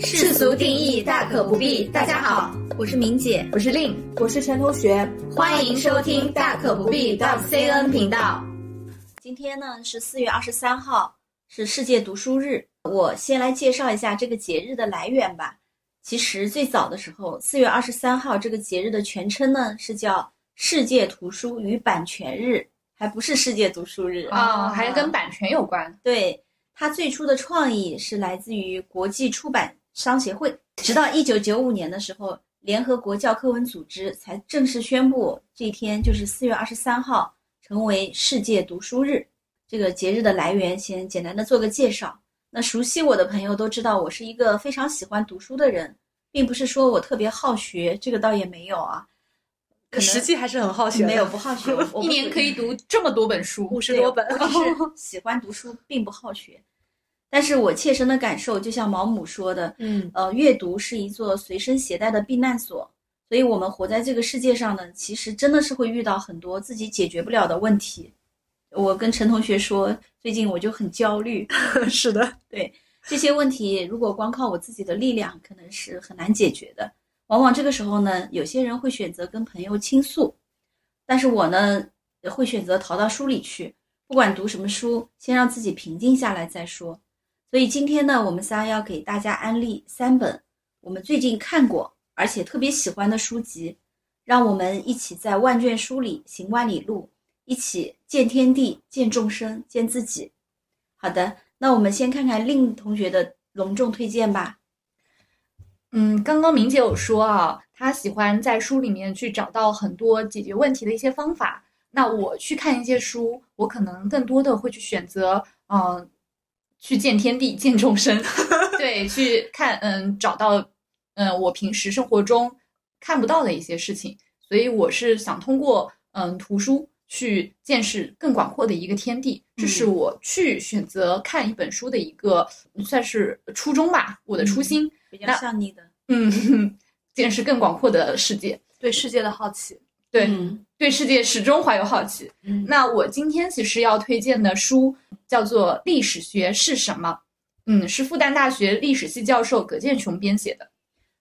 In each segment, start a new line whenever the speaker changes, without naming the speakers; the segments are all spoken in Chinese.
世俗定义大可不必。大家好，我是明姐，
我是令，
我是陈同学，
欢迎收听大可不必 .cn 频道。
今天呢是四月二十三号，是世界读书日。我先来介绍一下这个节日的来源吧。其实最早的时候，四月二十三号这个节日的全称呢是叫世界图书与版权日，还不是世界读书日
啊，还跟版权有关。
对，它最初的创意是来自于国际出版商协会，直到一九九五年的时候，联合国教科文组织才正式宣布这一天就是四月二十三号成为世界读书日。这个节日的来源先简单的做个介绍。那熟悉我的朋友都知道，我是一个非常喜欢读书的人，并不是说我特别好学，这个倒也没有啊。可
实际还是很好学，
没有不好学，
一年可以读这么多本书，
五十多本。
我只是 喜欢读书，并不好学。但是我切身的感受，就像毛姆说的，
嗯，
呃，阅读是一座随身携带的避难所。所以，我们活在这个世界上呢，其实真的是会遇到很多自己解决不了的问题。我跟陈同学说，最近我就很焦虑。
是的，
对这些问题，如果光靠我自己的力量，可能是很难解决的。往往这个时候呢，有些人会选择跟朋友倾诉，但是我呢，会选择逃到书里去，不管读什么书，先让自己平静下来再说。所以今天呢，我们仨要给大家安利三本我们最近看过而且特别喜欢的书籍，让我们一起在万卷书里行万里路。一起见天地，见众生，见自己。好的，那我们先看看令同学的隆重推荐吧。
嗯，刚刚明姐有说啊，她喜欢在书里面去找到很多解决问题的一些方法。那我去看一些书，我可能更多的会去选择，嗯，去见天地，见众生。对，去看，嗯，找到，嗯，我平时生活中看不到的一些事情。所以我是想通过，嗯，图书。去见识更广阔的一个天地，这是我去选择看一本书的一个算是初衷吧，我的初心。
比较像你的，
嗯，见识更广阔的世界，
对世界的好奇，
对，对世界始终怀有好奇。那我今天其实要推荐的书叫做《历史学是什么》，嗯，是复旦大学历史系教授葛剑雄编写的。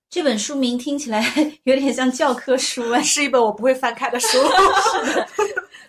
这本书名听起来 有点像教科书啊，
是一本我不会翻开的书。
是的。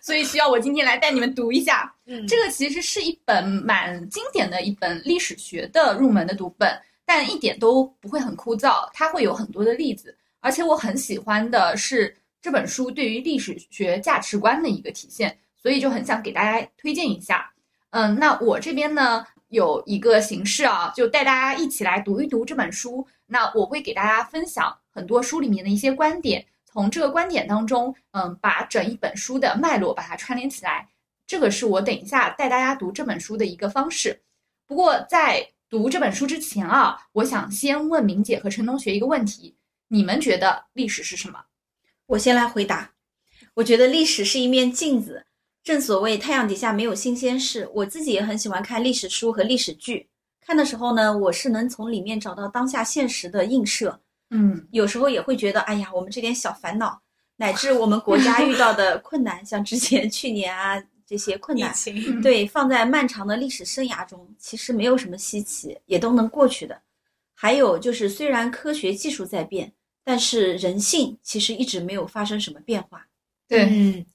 所以需要我今天来带你们读一下。嗯，这个其实是一本蛮经典的一本历史学的入门的读本，但一点都不会很枯燥。它会有很多的例子，而且我很喜欢的是这本书对于历史学价值观的一个体现，所以就很想给大家推荐一下。嗯，那我这边呢有一个形式啊，就带大家一起来读一读这本书。那我会给大家分享很多书里面的一些观点。从这个观点当中，嗯，把整一本书的脉络把它串联起来，这个是我等一下带大家读这本书的一个方式。不过在读这本书之前啊，我想先问明姐和陈同学一个问题：你们觉得历史是什么？
我先来回答。我觉得历史是一面镜子，正所谓太阳底下没有新鲜事。我自己也很喜欢看历史书和历史剧，看的时候呢，我是能从里面找到当下现实的映射。
嗯，
有时候也会觉得，哎呀，我们这点小烦恼，乃至我们国家遇到的 困难，像之前去年啊这些困难，对，放在漫长的历史生涯中，其实没有什么稀奇，也都能过去的。还有就是，虽然科学技术在变，但是人性其实一直没有发生什么变化。
对，
嗯，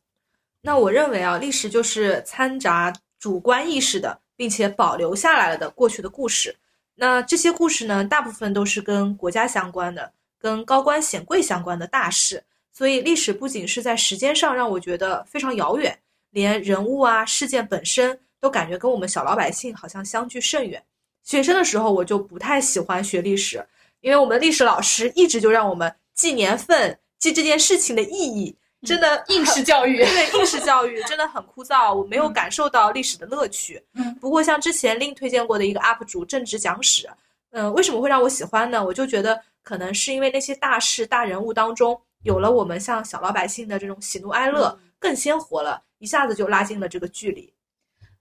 那我认为啊，历史就是掺杂主观意识的，并且保留下来了的过去的故事。那这些故事呢，大部分都是跟国家相关的，跟高官显贵相关的大事。所以历史不仅是在时间上让我觉得非常遥远，连人物啊、事件本身都感觉跟我们小老百姓好像相距甚远。学生的时候我就不太喜欢学历史，因为我们历史老师一直就让我们记年份，记这件事情的意义。真的
应试教育，
对应试教育真的很枯燥，我没有感受到历史的乐趣。
嗯，
不过像之前另推荐过的一个 UP 主正直讲史，嗯，为什么会让我喜欢呢？我就觉得可能是因为那些大事大人物当中，有了我们像小老百姓的这种喜怒哀乐更鲜活了，一下子就拉近了这个距离。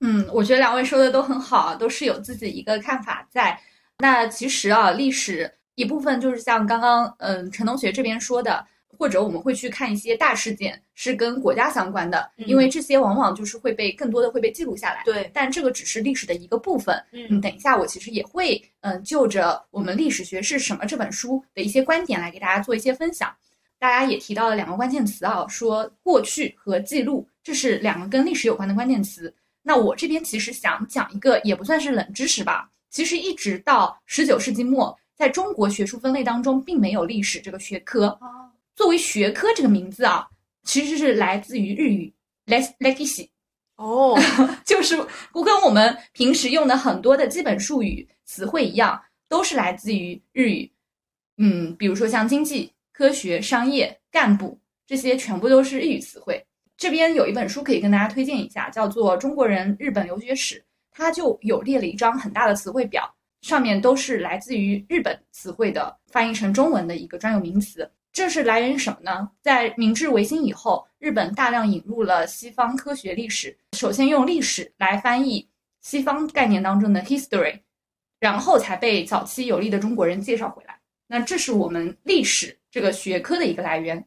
嗯，我觉得两位说的都很好，都是有自己一个看法在。那其实啊，历史一部分就是像刚刚嗯陈同学这边说的。或者我们会去看一些大事件是跟国家相关的，
嗯
因为这些往往就是会被更多的会被记录下来。
对，
但这个只是历史的一个部分。嗯，
嗯
等一下我其实也会嗯就着我们历史学是什么这本书的一些观点来给大家做一些分享。大家也提到了两个关键词啊，说过去和记录，这是两个跟历史有关的关键词。那我这边其实想讲一个，也不算是冷知识吧。其实一直到十九世纪末，在中国学术分类当中，并没有历史这个学科。
哦
作为学科这个名字啊，其实是来自于日语 “les legacy”，
哦，
就是跟我们平时用的很多的基本术语词汇一样，都是来自于日语。嗯，比如说像经济、科学、商业、干部这些，全部都是日语词汇。这边有一本书可以跟大家推荐一下，叫做《中国人日本留学史》，它就有列了一张很大的词汇表，上面都是来自于日本词汇的翻译成中文的一个专有名词。这是来源于什么呢？在明治维新以后，日本大量引入了西方科学历史，首先用历史来翻译西方概念当中的 history，然后才被早期有力的中国人介绍回来。那这是我们历史这个学科的一个来源。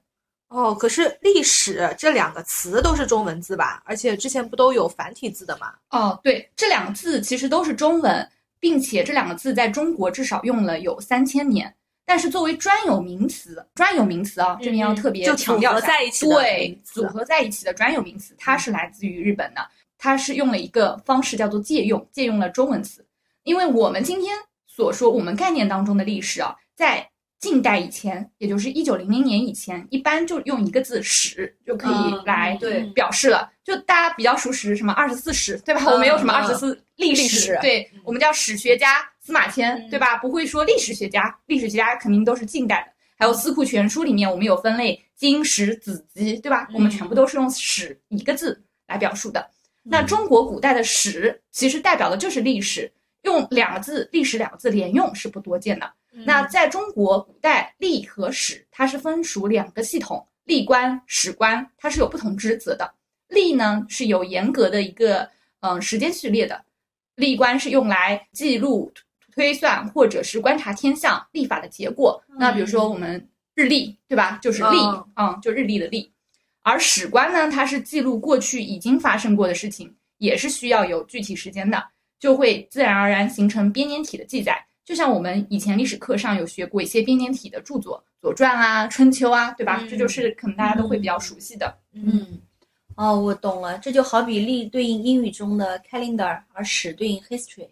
哦，可是历史这两个词都是中文字吧？而且之前不都有繁体字的吗？
哦，对，这两个字其实都是中文，并且这两个字在中国至少用了有三千年。但是作为专有名词，专有名词啊，这边要特别
就
强调
在一起的
对组合在一起的专有名词，它是来自于日本的，它是用了一个方式叫做借用，借用了中文词。因为我们今天所说我们概念当中的历史啊，在近代以前，也就是一九零零年以前，一般就用一个字“史”就可以
嗯
来
对
表示了。就大家比较熟识什么二十四史，对吧？
嗯
我们有什么
嗯
二十四历
历史
对
嗯
我们叫史学家司马迁，
嗯
对吧？不会说历史学家，历史学家肯定都是近代的。还有《四库全书》里面，我们有分类经史子集，对吧？我们全部都是用史一个字来表述的。那中国古代的史其实代表的就是历史，用两个字“历史”两个字连用是不多见的。那在中国古代，历和史它是分属两个系统，历官、史官，它是有不同职责的。历呢是有严格的一个嗯、呃时间序列的，历官是用来记录、推算或者是观察天象、历法的结果。那比如说我们日历，对吧？就是历，
嗯
嗯，就日历的历。而史官呢，它是记录过去已经发生过的事情，也是需要有具体时间的，就会自然而然形成编年体的记载。就像我们以前历史课上有学过一些编年体的著作，《左传》啊、《春秋》啊，对吧？
嗯
这就是可能大家都会比较熟悉的。
嗯，哦，我懂了，这就好比历对应英语中的 calendar，而史对应 history。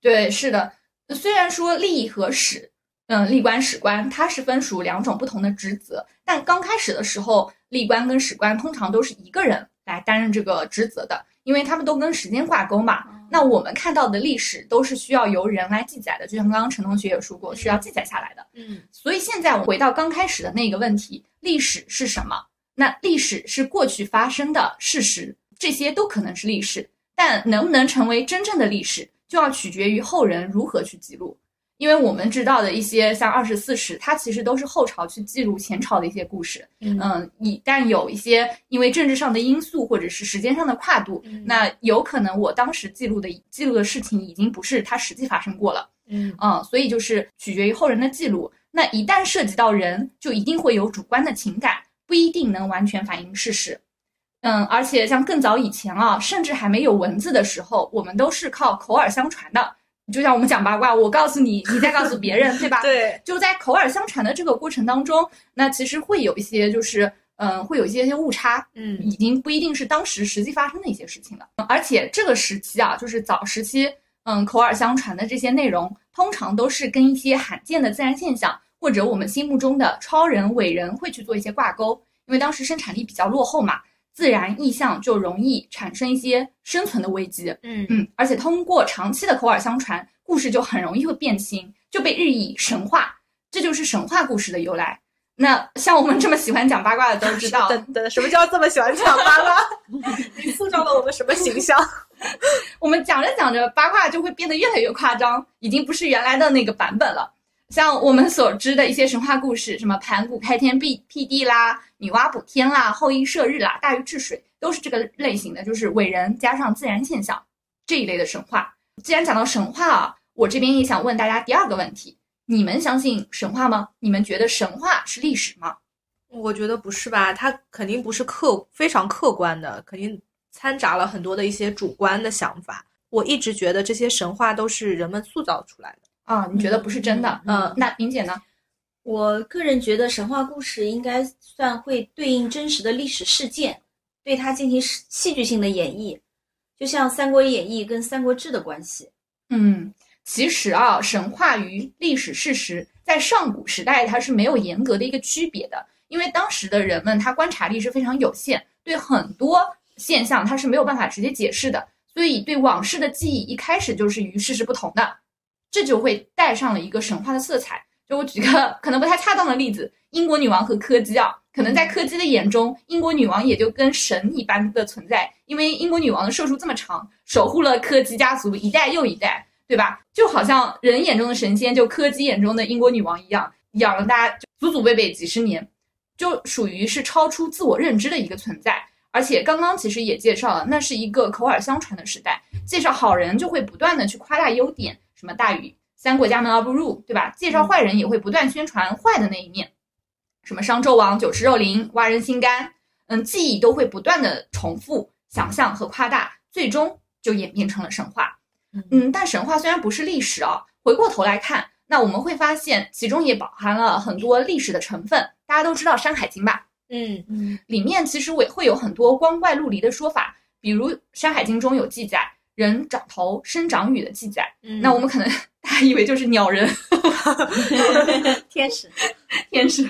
对，是的。虽然说历和史，嗯，历官、史官，它是分属两种不同的职责，但刚开始的时候，历官跟史官通常都是一个人来担任这个职责的，因为他们都跟时间挂钩嘛。那我们看到的历史都是需要由人来记载的，就像刚刚陈同学也说过，是要记载下来的。
嗯
所以现在我回到刚开始的那个问题，历史是什么？那历史是过去发生的事实，这些都可能是历史，但能不能成为真正的历史，就要取决于后人如何去记录。因为我们知道的一些像二十四史，它其实都是后朝去记录前朝的一些故事。
嗯
嗯，一旦有一些因为政治上的因素或者是时间上的跨度，
嗯
那有可能我当时记录的记录的事情已经不是它实际发生过了。
嗯
嗯，所以就是取决于后人的记录。那一旦涉及到人，就一定会有主观的情感，不一定能完全反映事实。嗯，而且像更早以前啊，甚至还没有文字的时候，我们都是靠口耳相传的。就像我们讲八卦，我告诉你，你再告诉别人，对吧？
对，
就在口耳相传的这个过程当中，那其实会有一些就是，嗯，会有一些些误差，
嗯
已经不一定是当时实际发生的一些事情了。而且这个时期啊，就是早时期，嗯，口耳相传的这些内容，通常都是跟一些罕见的自然现象，或者我们心目中的超人、伟人会去做一些挂钩。因为当时生产力比较落后嘛，自然意象就容易产生一些生存的危机。
嗯
嗯，而且通过长期的口耳相传，故事就很容易会变形，就被日益神话，这就是神话故事的由来。那像我们这么喜欢讲八卦的都知道，
等等，什么叫这么喜欢讲八卦？你塑造了我们什么形象？
我们讲着讲着八卦就会变得越来越夸张，已经不是原来的那个版本了。像我们所知的一些神话故事，什么盘古开天辟辟地啦，女娲补天啦，后羿射日啦，大禹治水，都是这个类型的，就是伟人加上自然现象这一类的神话。既然讲到神话啊，我这边也想问大家第二个问题：你们相信神话吗？你们觉得神话是历史吗？
我觉得不是吧？它肯定不是客非常客观的，肯定掺杂了很多的一些主观的想法。我一直觉得这些神话都是人们塑造出来的
啊。你觉得不是真的？
嗯，
那明姐呢？
我个人觉得神话故事应该算会对应真实的历史事件，对它进行戏剧性的演绎，就像《三国演义》跟《三国志》的关系。
嗯，其实啊，神话与历史事实在上古时代它是没有严格的一个区别的，因为当时的人们他观察力是非常有限，对很多现象他是没有办法直接解释的，所以对往事的记忆一开始就是与事实不同的，这就会带上了一个神话的色彩。就我举个 可能不太恰当的例子，英国女王和柯基啊，可能在柯基的眼中，英国女王也就跟神一般的存在，因为英国女王的寿数这么长，守护了柯基家族一代又一代，对吧？就好像人眼中的神仙，就柯基眼中的英国女王一样，养了大家祖祖辈辈几十年，就属于是超出自我认知的一个存在。而且刚刚其实也介绍了，那是一个口耳相传的时代，介绍好人就会不断的去夸大优点，什么大禹。三国家门而不入，对吧？介绍坏人也会不断宣传坏的那一面，什么商纣王酒池肉林、挖人心肝，嗯，记忆都会不断的重复、想象和夸大，最终就演变成了神话。嗯，但神话虽然不是历史啊，回过头来看，那我们会发现其中也饱含了很多历史的成分。大家都知道《山海经》吧？
嗯
嗯，
里面其实也会有很多光怪陆离的说法，比如《山海经》中有记载人长头生长羽的记载，那我们可能。大家以为就是鸟人
天使，
天使。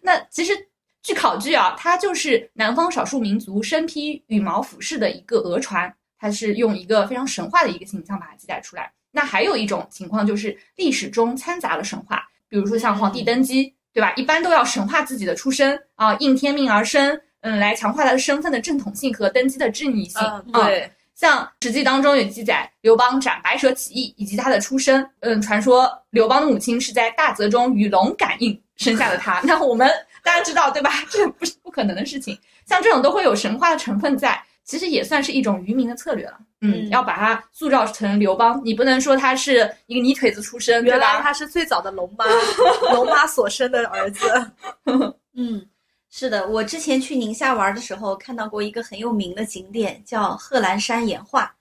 那其实据考据啊，它就是南方少数民族身披羽毛服饰的一个讹传，它是用一个非常神话的一个形象把它记载出来。那还有一种情况就是历史中掺杂了神话，比如说像皇帝登基，对吧？一般都要神话自己的出身啊，应天命而生，嗯，来强化他的身份的正统性和登基的正义性。
对。
像《史记》当中有记载刘邦斩白蛇起义以及他的出身，嗯，传说刘邦的母亲是在大泽中与龙感应生下的他。那我们大家知道对吧？这不是不可能的事情。像这种都会有神话的成分在，其实也算是一种愚民的策略了。嗯，要把他塑造成刘邦，你不能说他是一个泥腿子出身，
原来他是最早的龙妈，龙妈所生的儿子。
嗯。是的，我之前去宁夏玩的时候，看到过一个很有名的景点，叫贺兰山岩画，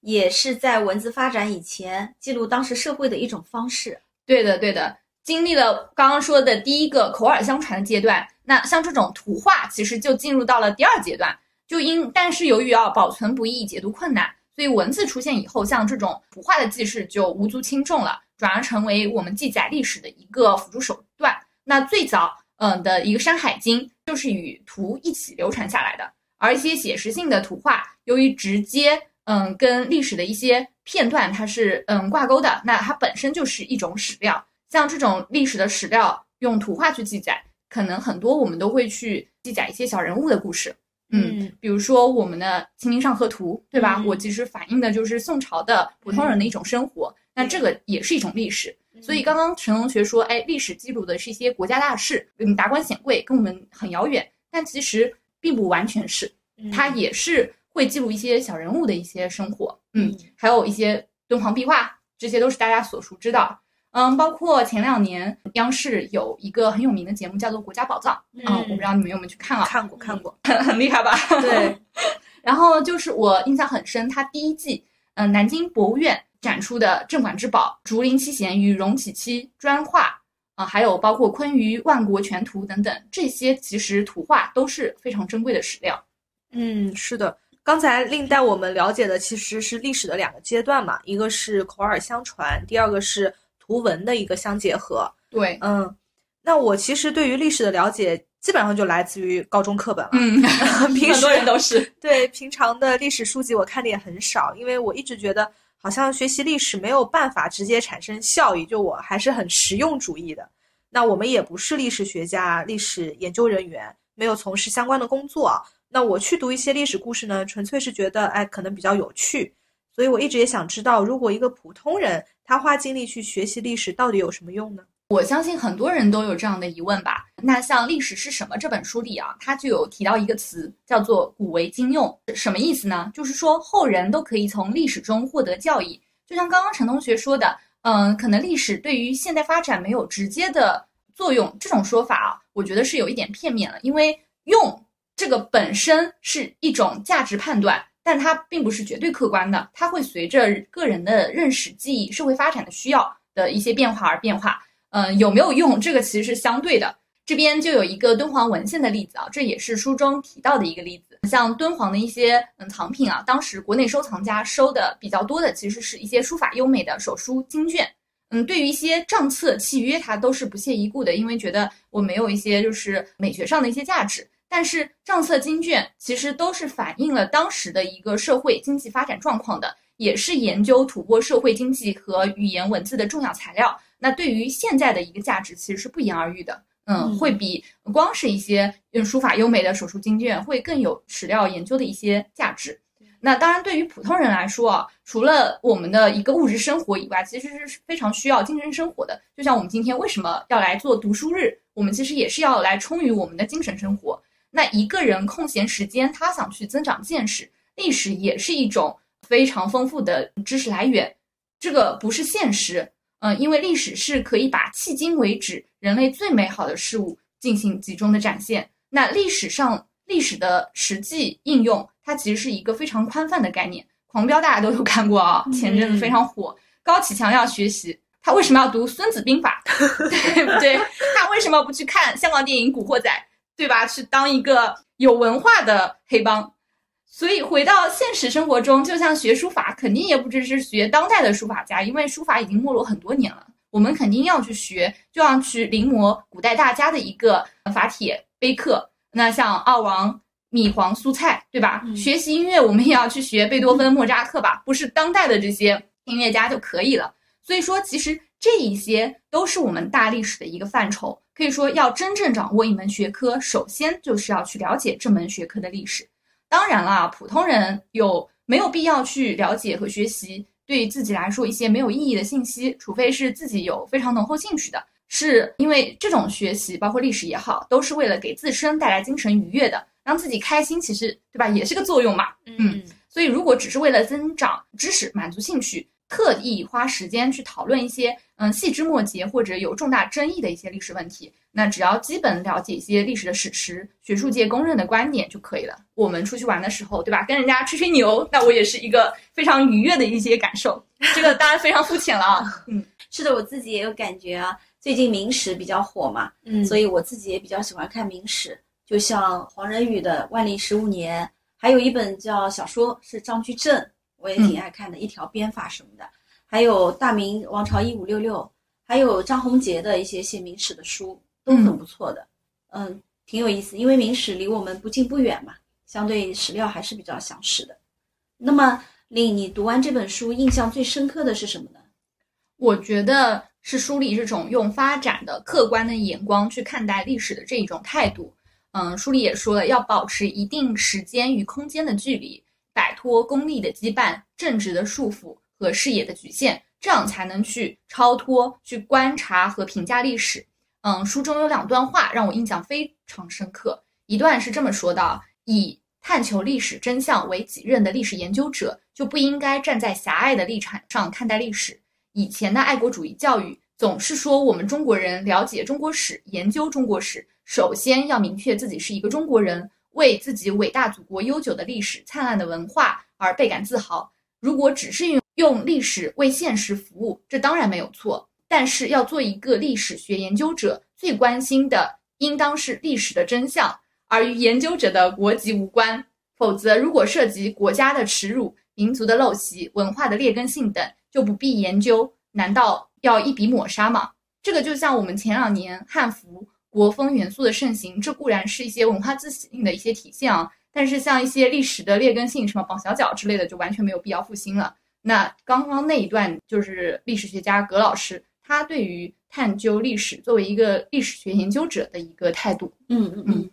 也是在文字发展以前记录当时社会的一种方式。
对的，对的，经历了刚刚说的第一个口耳相传的阶段，那像这种图画，其实就进入到了第二阶段。就因但是由于要保存不易、解读困难，所以文字出现以后，像这种图画的记事就无足轻重了，转而成为我们记载历史的一个辅助手段。那最早。嗯的一个《山海经》就是与图一起流传下来的，而一些写实性的图画，由于直接嗯跟历史的一些片段它是嗯挂钩的，那它本身就是一种史料。像这种历史的史料，用图画去记载，可能很多我们都会去记载一些小人物的故事。嗯，比如说我们的《清明上河图》，对吧？我其实反映的就是宋朝的普通人的一种生活，那这个也是一种历史。所以刚刚陈同学说，哎，历史记录的是一些国家大事，嗯，达官显贵，跟我们很遥远。但其实并不完全是，它也是会记录一些小人物的一些生活，嗯，还有一些敦煌壁画，这些都是大家所熟知的。嗯，包括前两年央视有一个很有名的节目叫做《国家宝藏》，嗯，我不知道你们有没有去看啊？
看过，看过，
很厉害吧？
对。
然后就是我印象很深，它第一季，嗯，南京博物院。展出的镇馆之宝《竹林七贤》与荣启期砖画啊，还有包括《昆舆万国全图》等等，这些其实图画都是非常珍贵的史料。
嗯，是的。刚才令带我们了解的其实是历史的两个阶段嘛，一个是口耳相传，第二个是图文的一个相结合。
对，
嗯，那我其实对于历史的了解基本上就来自于高中课本了。
嗯，
很
多人都是
对平常的历史书籍我看的也很少，因为我一直觉得。好像学习历史没有办法直接产生效益，就我还是很实用主义的。那我们也不是历史学家、历史研究人员，没有从事相关的工作。那我去读一些历史故事呢，纯粹是觉得，哎，可能比较有趣。所以我一直也想知道，如果一个普通人他花精力去学习历史，到底有什么用呢？
我相信很多人都有这样的疑问吧。那像《历史是什么》这本书里啊，它就有提到一个词，叫做“古为今用”，什么意思呢？就是说后人都可以从历史中获得教益。就像刚刚陈同学说的，嗯，可能历史对于现代发展没有直接的作用这种说法啊，我觉得是有一点片面了，因为用这个本身是一种价值判断，但它并不是绝对客观的，它会随着个人的认识、记忆、社会发展的需要的一些变化而变化。嗯，有没有用，这个其实是相对的。这边就有一个敦煌文献的例子啊，这也是书中提到的一个例子。像敦煌的一些嗯藏品啊，当时国内收藏家收的比较多的，其实是一些书法优美的手书经卷。嗯，对于一些账册契约，它都是不屑一顾的，因为觉得我没有一些就是美学上的一些价值。但是账册经卷其实都是反映了当时的一个社会经济发展状况的，也是研究吐蕃社会经济和语言文字的重要材料。那对于现在的一个价值，其实是不言而喻的。嗯，会比光是一些用书法优美的手书经卷会更有史料研究的一些价值。那当然，对于普通人来说啊，除了我们的一个物质生活以外，其实是非常需要精神生活的。就像我们今天为什么要来做读书日，我们其实也是要来充于我们的精神生活。那一个人空闲时间，他想去增长见识，历史也是一种非常丰富的知识来源。这个不是现实。嗯，因为历史是可以把迄今为止人类最美好的事物进行集中的展现。那历史上历史的实际应用，它其实是一个非常宽泛的概念。狂飙大家都有看过啊，前阵子非常火。高启强要学习，他为什么要读《孙子兵法》？对不对？他为什么不去看香港电影《古惑仔》？对吧？去当一个有文化的黑帮？所以回到现实生活中，就像学书法，肯定也不只是学当代的书法家，因为书法已经没落很多年了。我们肯定要去学，就要去临摹古代大家的一个法帖碑刻。那像二王、米黄、苏蔡，对吧？学习音乐，我们也要去学贝多芬、莫扎特吧？不是当代的这些音乐家就可以了。所以说，其实这一些都是我们大历史的一个范畴。可以说，要真正掌握一门学科，首先就是要去了解这门学科的历史。当然啦，普通人有没有必要去了解和学习对自己来说一些没有意义的信息？除非是自己有非常浓厚兴趣的，是因为这种学习，包括历史也好，都是为了给自身带来精神愉悦的，让自己开心，其实对吧，也是个作用嘛。嗯，所以如果只是为了增长知识、满足兴趣，特意花时间去讨论一些嗯细枝末节或者有重大争议的一些历史问题。那只要基本了解一些历史的史实、学术界公认的观点就可以了。我们出去玩的时候，对吧？跟人家吹吹牛，那我也是一个非常愉悦的一些感受。这个当然非常肤浅了啊。
嗯，是的，我自己也有感觉啊。最近明史比较火嘛，嗯，所以我自己也比较喜欢看明史。就像黄仁宇的《万历十五年》，还有一本叫小说是张居正，我也挺爱看的，《一条编法》什么的。还有大明王朝一五六六，还有张宏杰的一些写明史的书。都很不错的，嗯，挺有意思，因为明史离我们不近不远嘛，相对史料还是比较详实的。那么，令你读完这本书印象最深刻的是什么呢？
我觉得是书里这种用发展的客观的眼光去看待历史的这一种态度。嗯，书里也说了，要保持一定时间与空间的距离，摆脱功利的羁绊、政治的束缚和视野的局限，这样才能去超脱、去观察和评价历史。嗯，书中有两段话让我印象非常深刻。一段是这么说的：以探求历史真相为己任的历史研究者，就不应该站在狭隘的立场上看待历史。以前的爱国主义教育总是说，我们中国人了解中国史、研究中国史，首先要明确自己是一个中国人，为自己伟大祖国悠久的历史、灿烂的文化而倍感自豪。如果只是用用历史为现实服务，这当然没有错。但是要做一个历史学研究者，最关心的应当是历史的真相，而与研究者的国籍无关。否则，如果涉及国家的耻辱、民族的陋习、文化的劣根性等，就不必研究。难道要一笔抹杀吗？这个就像我们前两年汉服、国风元素的盛行，这固然是一些文化自信的一些体现啊。但是像一些历史的劣根性，什么绑小脚之类的，就完全没有必要复兴了。那刚刚那一段就是历史学家葛老师。他对于探究历史，作为一个历史学研究者的一个态度，
嗯嗯嗯，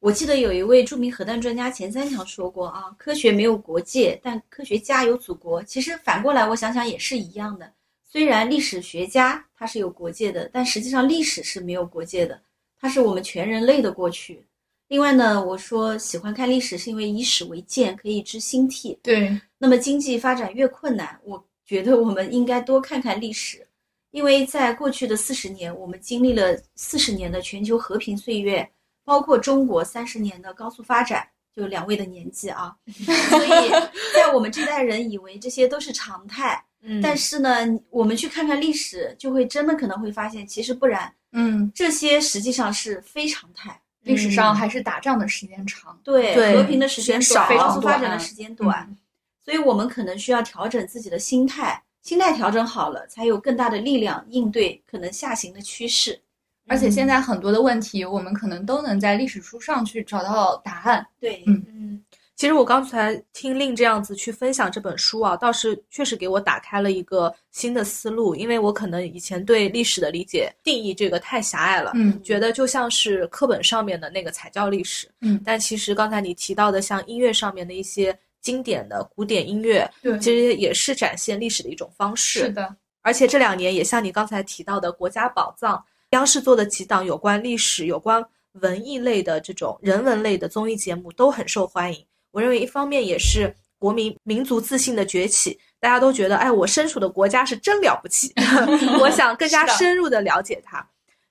我记得有一位著名核弹专家钱三强说过啊，科学没有国界，但科学家有祖国。其实反过来，我想想也是一样的。虽然历史学家他是有国界的，但实际上历史是没有国界的，它是我们全人类的过去。另外呢，我说喜欢看历史，是因为以史为鉴，可以知兴替。
对，
那么经济发展越困难，我觉得我们应该多看看历史。因为在过去的四十年，我们经历了四十年的全球和平岁月，包括中国三十年的高速发展，就两位的年纪啊，所以在我们这代人以为这些都是常态，
嗯
但是呢，我们去看看历史，就会真的可能会发现，其实不然，
嗯，
这些实际上是非常态。
历史上还是打仗的时间长。
对，和平的时间
少
高速发展的时间短，
嗯
所以我们可能需要调整自己的心态，心态调整好了，才有更大的力量应对可能下行的趋势。
而且现在很多的问题，我们可能都能在历史书上去找到答案。
对，
嗯
嗯，其实我刚才听令这样子去分享这本书啊，倒是确实给我打开了一个新的思路，因为我可能以前对历史的理解定义这个太狭隘了，
嗯
觉得就像是课本上面的那个才叫历史，
嗯
但其实刚才你提到的像音乐上面的一些经典的古典音乐，
对
其实也是展现历史的一种方式。
是的，
而且这两年也像你刚才提到的《国家宝藏》，央视做的几档有关历史、有关文艺类的这种人文类的综艺节目都很受欢迎。我认为一方面也是国民民族自信的崛起，大家都觉得，哎，我身处的国家是真了不起，我想更加深入的了解它。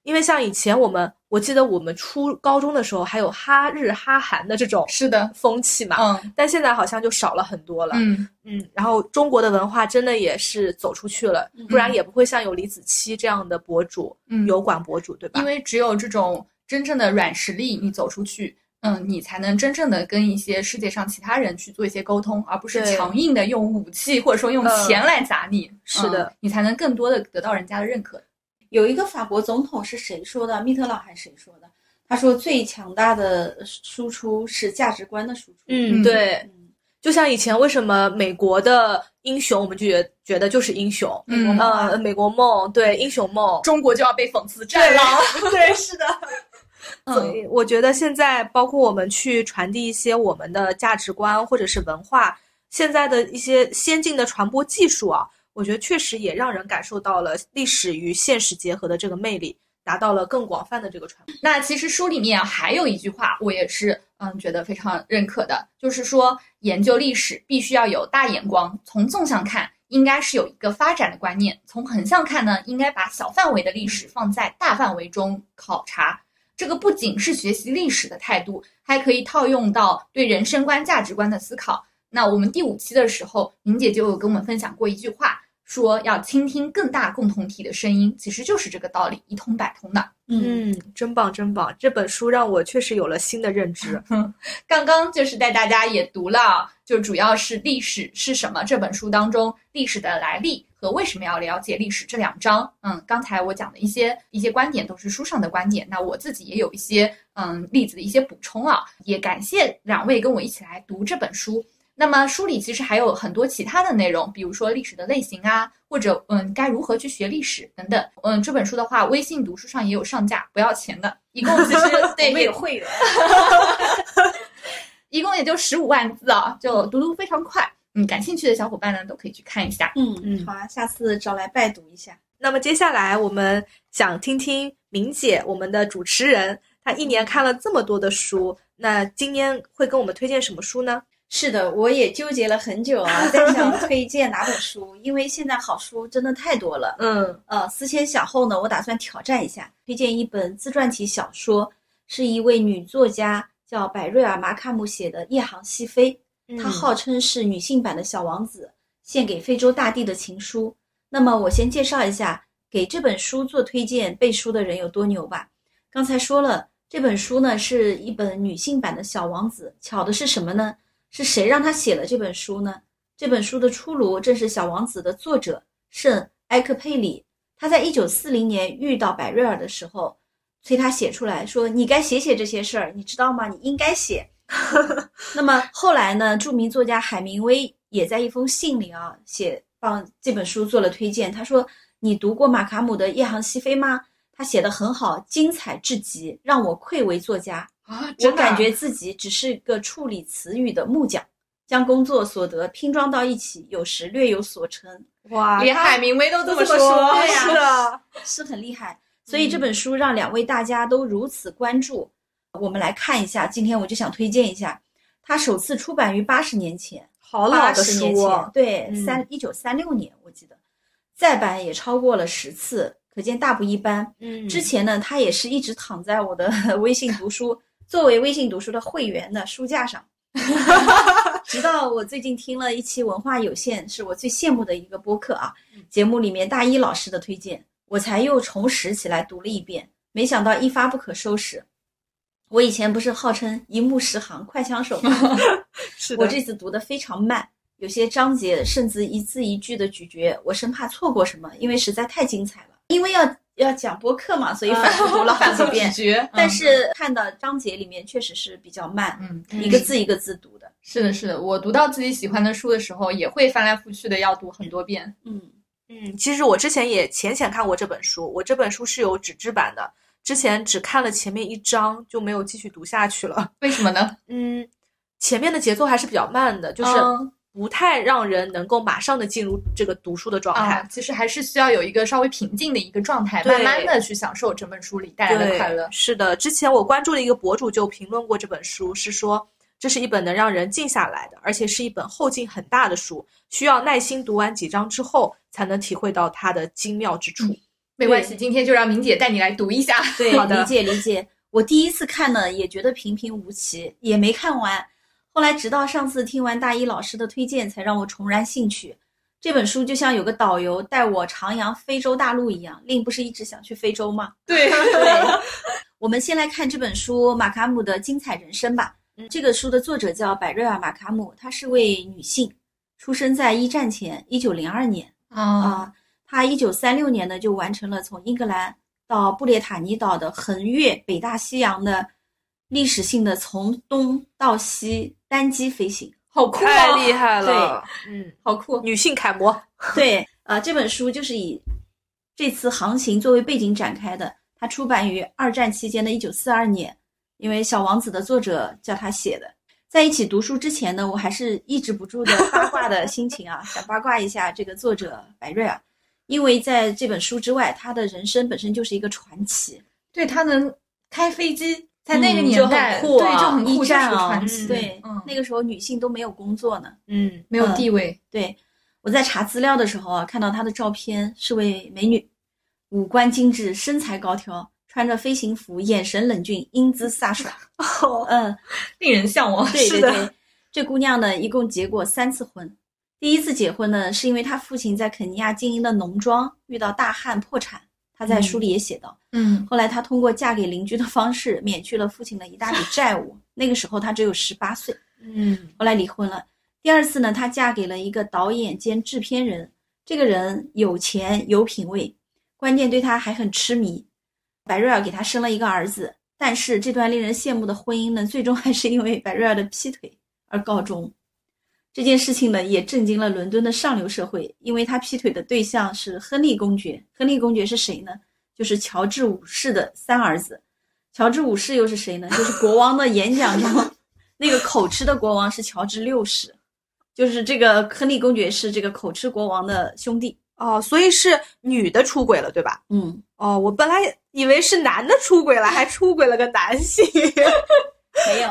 因为像以前我们，我记得我们初高中的时候还有哈日哈韩的这种
是的，
风气嘛，
嗯
但现在好像就少了很多了。
嗯，
嗯，然后中国的文化真的也是走出去了，不然也不会像有李子柒这样的博主、
嗯
油管博主，对吧？
因为只有这种真正的软实力，你走出去，嗯，你才能真正的跟一些世界上其他人去做一些沟通，而不是强硬的用武器或者说用
嗯
钱来砸你。
是的
嗯你才能更多的得到人家的认可。
有一个法国总统是谁说的？密特朗还是谁说的？他说最强大的输出是价值观的输出。
嗯，
嗯
对，
嗯，
就像以前为什么美国的英雄，我们就觉觉得就是英雄，
嗯
呃，美国梦，对，英雄梦，
中国就要被讽刺战狼。
对，是的。所
嗯
以我觉得现在包括我们去传递一些我们的价值观或者是文化，现在的一些先进的传播技术啊，我觉得确实也让人感受到了历史与现实结合的这个魅力，达到了更广泛的这个传播。
那其实书里面啊还有一句话，我也是嗯觉得非常认可的，就是说研究历史必须要有大眼光，从纵向看应该是有一个发展的观念，从横向看呢，应该把小范围的历史放在大范围中考察。这个不仅是学习历史的态度，还可以套用到对人生观、价值观的思考。那我们第五期的时候，宁姐就有跟我们分享过一句话，说要倾听更大共同体的声音，其实就是这个道理，一通百通的。
嗯，
嗯，真棒真棒！这本书让我确实有了新的认知。
刚刚就是带大家也读了，就主要是历史是什么这本书当中历史的来历和为什么要了解历史这两章。嗯，刚才我讲的一些一些观点都是书上的观点，那我自己也有一些嗯例子的一些补充啊，也感谢两位跟我一起来读这本书。那么书里其实还有很多其他的内容，比如说历史的类型啊，或者嗯该如何去学历史等等。嗯，这本书的话，微信读书上也有上架，不要钱的，一共其实 对
我们
也
有会员。
一共也就十五万字啊，就读读非常快。嗯，感兴趣的小伙伴呢，都可以去看一下。
嗯
嗯
好啊，下次找来拜读一下。
那么接下来我们想听听明姐，我们的主持人，她一年看了这么多的书，那今年会跟我们推荐什么书呢？
是的，我也纠结了很久啊，在想推荐哪本书，因为现在好书真的太多了。
嗯
呃，思前想后呢，我打算挑战一下，推荐一本自传体小说，是一位女作家叫百瑞尔·马卡姆写的《夜航西飞》，她号称是女性版的《小王子》，献给非洲大地的情书。那么我先介绍一下，给这本书做推荐背书的人有多牛吧。刚才说了，这本书呢是一本女性版的《小王子》，巧的是什么呢？是谁让他写了这本书呢？这本书的出炉正是《小王子》的作者圣埃克佩里。他在一九四零年遇到百瑞尔的时候，催他写出来说：“你该写写这些事儿，你知道吗？你应该写。”那么后来呢？著名作家海明威也在一封信里啊，写帮这本书做了推荐。他说：“你读过马卡姆的《夜航西飞》吗？他写的很好，精彩至极，让我愧为作家。
啊，
我感觉自己只是个处理词语的木匠，将工作所得拼装到一起，有时略有所成，
哇，
连海明威都这么说，
对呀
是的，
是很厉害。所以这本书让两位大家都如此关注。我们来看一下，今天我就想推荐一下，它首次出版于八十年前，
好老的
八十年前
书哦，，
对，
嗯
三一九三六年我记得，再版也超过了十次，可见大不一般。
嗯
之前呢，他也是一直躺在我的 微信读书作为微信读书的会员的书架上，直到我最近听了一期文化有限，是我最羡慕的一个播客啊，节目里面大一老师的推荐，我才又重拾起来读了一遍，没想到一发不可收拾。我以前不是号称一目十行、快枪手吗？
是的，
我这次读的非常慢，有些章节甚至一字一句的咀嚼，我生怕错过什么，因为实在太精彩了。因为要要讲播客嘛，所以反复读了好
反复
几遍。
觉，
但是看到章节里面确实是比较慢，
嗯，
一个字一个字读的。
是的，是的，我读到自己喜欢的书的时候，也会翻来覆去的要读很多遍。
嗯，
嗯，其实我之前也浅浅看过这本书，我这本书是有纸质版的，之前只看了前面一章就没有继续读下去了。
为什么呢？
嗯，前面的节奏还是比较慢的，就是
嗯
不太让人能够马上的进入这个读书的状态。
啊，其实还是需要有一个稍微平静的一个状态，慢慢的去享受整本书里带来的，快乐。
是的，之前我关注的一个博主就评论过这本书，是说这是一本能让人静下来的，而且是一本后劲很大的书，需要耐心读完几章之后，才能体会到它的精妙之处。
没关系，今天就让明姐带你来读一下。
对，
好的
理解理解。我第一次看呢，也觉得平平无奇，也没看完。后来直到上次听完大一老师的推荐，才让我重燃兴趣。这本书就像有个导游带我徜徉非洲大陆一样。令不是一直想去非洲吗？
对，
对，我们先来看这本书马卡姆的精彩人生吧。
嗯
这个书的作者叫百瑞尔·马卡姆，她是位女性，出生在一战前，一九零二年
啊，
啊。她一九三六年呢就完成了从英格兰到布列塔尼岛的横越北大西洋的历史性的从东到西单机飞行。
好酷
太
啊！
厉害了，对嗯，
好酷。
女性楷模。
对，呃，这本书就是以这次航行作为背景展开的。它出版于二战期间的一九四二年，因为《小王子》的作者叫他写的。在一起读书之前呢，我还是抑制不住的八卦的心情啊，想八卦一下这个作者白瑞尔，因为在这本书之外，他的人生本身就是一个传奇。
对他能开飞机，在那个
嗯
年代，对，就很酷，
一战啊。对，
嗯，
那个时候女性都没有工作呢。
嗯，
没有地位。
对，我在查资料的时候啊，看到她的照片是位美女，五官精致，身材高挑，穿着飞行服，眼神冷峻，英姿飒爽。嗯，
令人向往。
对对对，这姑娘呢，一共结过三次婚。第一次结婚呢，是因为她父亲在肯尼亚经营的农庄遇到大旱破产，她在书里也写到。
嗯，
后来她通过嫁给邻居的方式，免去了父亲的一大笔债务。那个时候她只有十八岁。
嗯，
后来离婚了。第二次呢，她嫁给了一个导演兼制片人，这个人有钱有品位，关键对他还很痴迷。白瑞尔给他生了一个儿子，但是这段令人羡慕的婚姻呢，最终还是因为白瑞尔的劈腿而告终。这件事情呢，也震惊了伦敦的上流社会，因为他劈腿的对象是亨利公爵。亨利公爵是谁呢？就是乔治五世的三儿子。乔治五世又是谁呢？就是国王的演讲中那个口吃的国王是乔治六世，就是这个亨利公爵是这个口吃国王的兄弟。
哦，所以是女的出轨了，对吧？
嗯，
哦，我本来以为是男的出轨了，还出轨了个男性。
没有，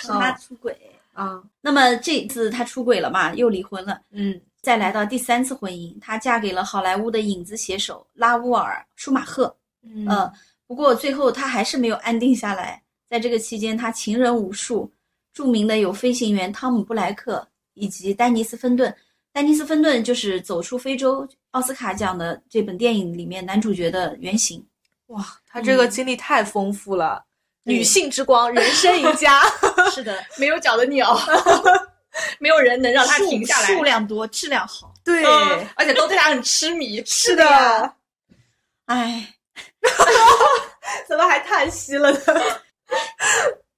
是他出轨。
啊，
那么这次她出轨了嘛，又离婚了。
嗯
再来到第三次婚姻，她嫁给了好莱坞的影子写手拉乌尔·舒马赫。
嗯
呃，不过最后她还是没有安定下来。在这个期间，她情人无数，著名的有飞行员汤姆·布莱克以及丹尼斯·芬顿。丹尼斯·芬顿就是《走出非洲》奥斯卡奖的这本电影里面男主角的原型。
哇，他这个经历太丰富了，
对
女性之光，人生赢家。
是的，
没有脚的鸟，没有人能让
它
停下来。
数量多，质量好。
对，
嗯而且都对他很痴迷。
是的，
哎，
怎么还叹息了呢？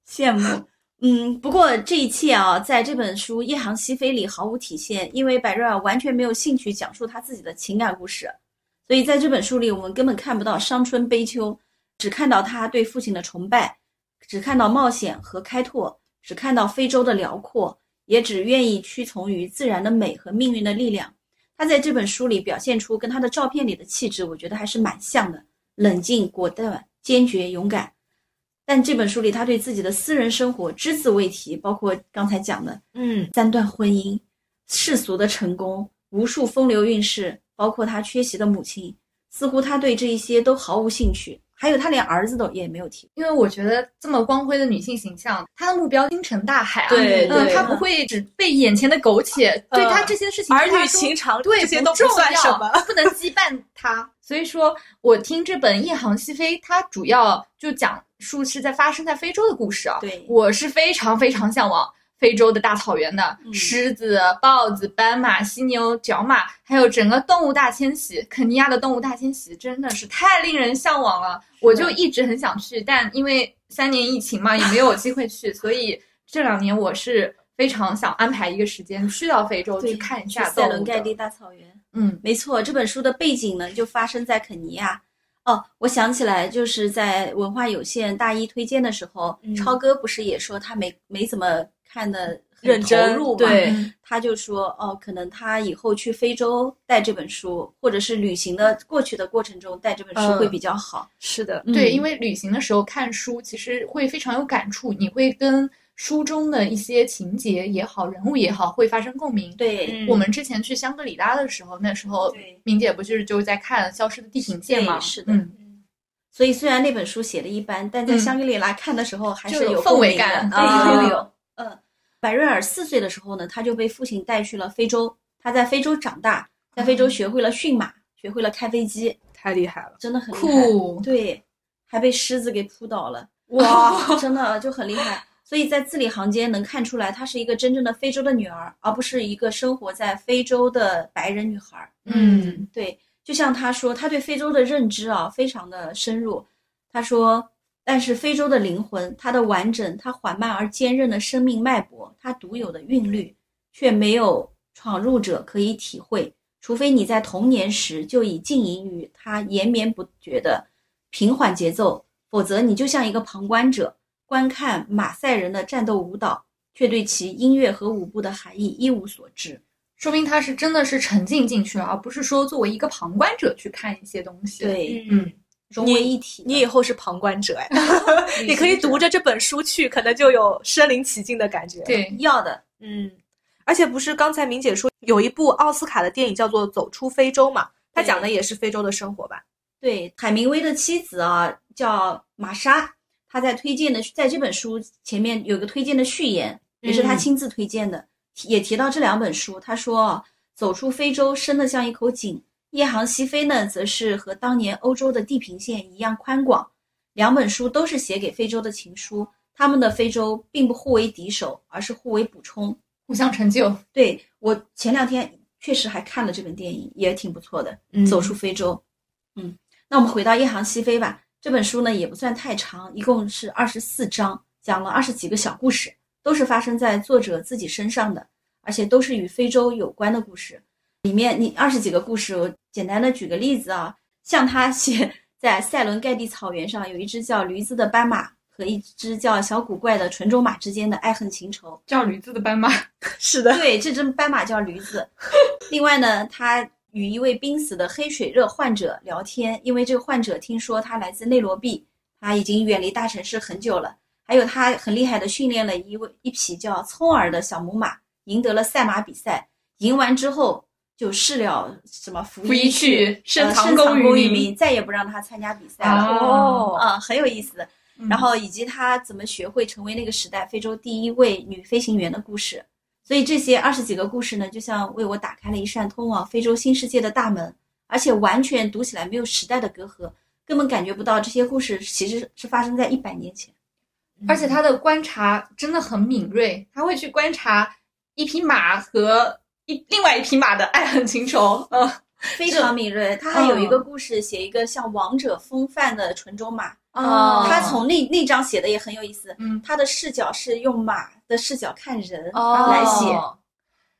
羡慕。嗯，不过这一切啊，在这本书《夜航西飞》里毫无体现，因为百瑞尔完全没有兴趣讲述他自己的情感故事，所以在这本书里，我们根本看不到伤春悲秋，只看到他对父亲的崇拜，只看到冒险和开拓，只看到非洲的辽阔，也只愿意屈从于自然的美和命运的力量。他在这本书里表现出跟他的照片里的气质，我觉得还是蛮像的，冷静、果断、坚决、勇敢。但这本书里，他对自己的私人生活只字未提，包括刚才讲的
嗯
三段婚姻、世俗的成功、无数风流韵事、包括他缺席的母亲，似乎他对这一些都毫无兴趣。还有他连儿子都也没有提，
因为我觉得这么光辉的女性形象，她的目标星辰大海啊，
对
嗯，她不会只被眼前的苟且，对她这些事情
儿女情长
对
这些都不算什么
不能羁绊她。所以说我听这本《夜航西飞》，它主要就讲述是在发生在非洲的故事啊。
对
我是非常非常向往。非洲的大草原的
嗯
狮子、豹子、斑马、犀牛、角马，还有整个动物大迁徙，肯尼亚的动物大迁徙真的是太令人向往了。我就一直很想去，但因为三年疫情嘛，也没有机会去，所以这两年我是非常想安排一个时间去到非洲去看一下动物的
塞伦盖蒂大草原。
嗯，
没错，这本书的背景呢就发生在肯尼亚。哦，我想起来，就是在文化有限大一推荐的时候，
嗯
超哥不是也说他没没怎么看的
认真
投入嘛？
对
嗯
他就说哦，可能他以后去非洲带这本书，或者是旅行的过去的过程中带这本书
嗯
会比较好。
是的，
对，
嗯
因为旅行的时候看书，其实会非常有感触，你会跟书中的一些情节也好，人物也好，会发生共鸣。
对，
嗯
我们之前去香格里拉的时候，那时候
对
明姐不就是就在看《消失的地平线》吗？
是的
嗯，
所以虽然那本书写的一般，但在
嗯
香格里拉看的时候还
是有
有
氛围感
对，
啊
有有有。嗯，百瑞尔四岁的时候呢，他就被父亲带去了非洲，他在非洲长大，在非洲学会了驯马，学会了开飞机，
太厉害了，
真的很。
酷。
对，还被狮子给扑倒了，
哇，
真的就很厉害。所以在字里行间能看出来，她是一个真正的非洲的女儿，而不是一个生活在非洲的白人女孩。
嗯
对，就像她说，她对非洲的认知啊非常的深入。她说，但是非洲的灵魂，它的完整，它缓慢而坚韧的生命脉搏，它独有的韵律，却没有闯入者可以体会。除非你在童年时就已浸淫于它延绵不绝的平缓节奏，否则你就像一个旁观者，观看马赛人的战斗舞蹈，却对其音乐和舞步的含义一无所知。
说明他是真的是沉浸进去了，而不是说作为一个旁观者去看一些东西。，
对，
嗯，
融为一体的。
你以后是旁观者哎，
旅
你可以读着这本书去，可能就有身临其境的感觉。，
对，
要的，
嗯，而且不是刚才明姐说有一部奥斯卡的电影叫做《走出非洲》嘛，它讲的也是非洲的生活吧？
对，海明威的妻子啊叫玛莎，她在推荐的，在这本书前面有个推荐的序言，也是她
嗯
亲自推荐的，提也提到这两本书。她说啊，走出非洲深得像一口井，夜航西飞呢，则是和当年欧洲的地平线一样宽广。两本书都是写给非洲的情书，他们的非洲并不互为敌手，而是互为补充。
互相成就。
对我前两天确实还看了这本电影，也挺不错的。
嗯
走出非洲。嗯，那我们回到《夜航西飞》吧。这本书呢也不算太长，一共是二十四章，讲了二十几个小故事，都是发生在作者自己身上的，而且都是与非洲有关的故事。里面你二十几个故事，我简单的举个例子啊，像他写 在塞伦盖蒂草原上有一只叫驴子的斑马和一只叫小古怪的纯种马之间的爱恨情仇。
叫驴子的斑马，
是的，
对，这只斑马叫驴子。另外呢，他与一位濒死的黑水热患者聊天，因为这个患者听说他来自内罗毕，他已经远离大城市很久了。还有他很厉害的训练了一位一匹叫聪儿的小母马，赢得了赛马比赛。赢完之后就事了什么拂
拂衣去深藏功与名
再也不让他参加比赛了。
哦
啊，很有意思。
嗯
然后以及他怎么学会成为那个时代非洲第一位女飞行员的故事。所以这些二十几个故事呢，就像为我打开了一扇通往非洲新世界的大门，而且完全读起来没有时代的隔阂，根本感觉不到这些故事其实是发生在一百年前。
而且他的观察真的很敏锐，他会去观察一匹马和一另外一匹马的爱恨情仇。嗯，
非常敏锐，他还有一个故事，写一个像王者风范的纯种马，
哦
他从那那章写的也很有意思，
嗯
他的视角是用马的视角看人
哦
来写，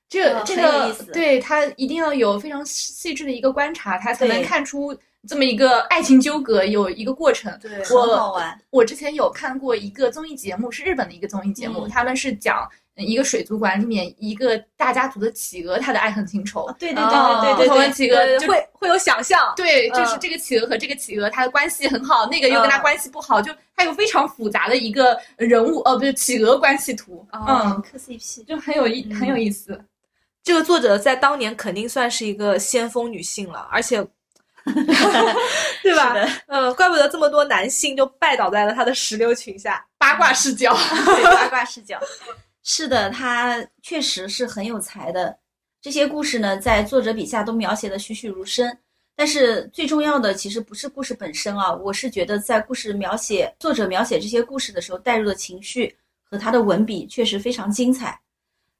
这这个
意思
对他一定要有非常细致的一个观察，他才能看出这么一个爱情纠葛有一个过程。
对，
我
很好玩。
我之前有看过一个综艺节目，是日本的一个综艺节目，
嗯
他们是讲嗯一个水族馆里面一个大家族的企鹅，它的爱恨情仇。
哦对对
哦
对对对对
不同的企鹅
呃
就
会会有想象，
对，就是
嗯
这个企鹅和这个企鹅，它的关系很好，那个又跟它
嗯
关系不好，就它有非常复杂的一个人物，哦，不是企鹅关系图，
哦
嗯，
磕 CP，
就很有意
嗯
很有意思。
这个作者在当年肯定算是一个先锋女性了，而且，对吧？嗯，怪不得这么多男性就拜倒在了她的石榴裙下。
八卦视角，
对八卦视角，是的，他确实是很有才的。这些故事呢，在作者笔下都描写的栩栩如生。但是最重要的其实不是故事本身啊，我是觉得在故事描写作者描写这些故事的时候带入的情绪和他的文笔确实非常精彩。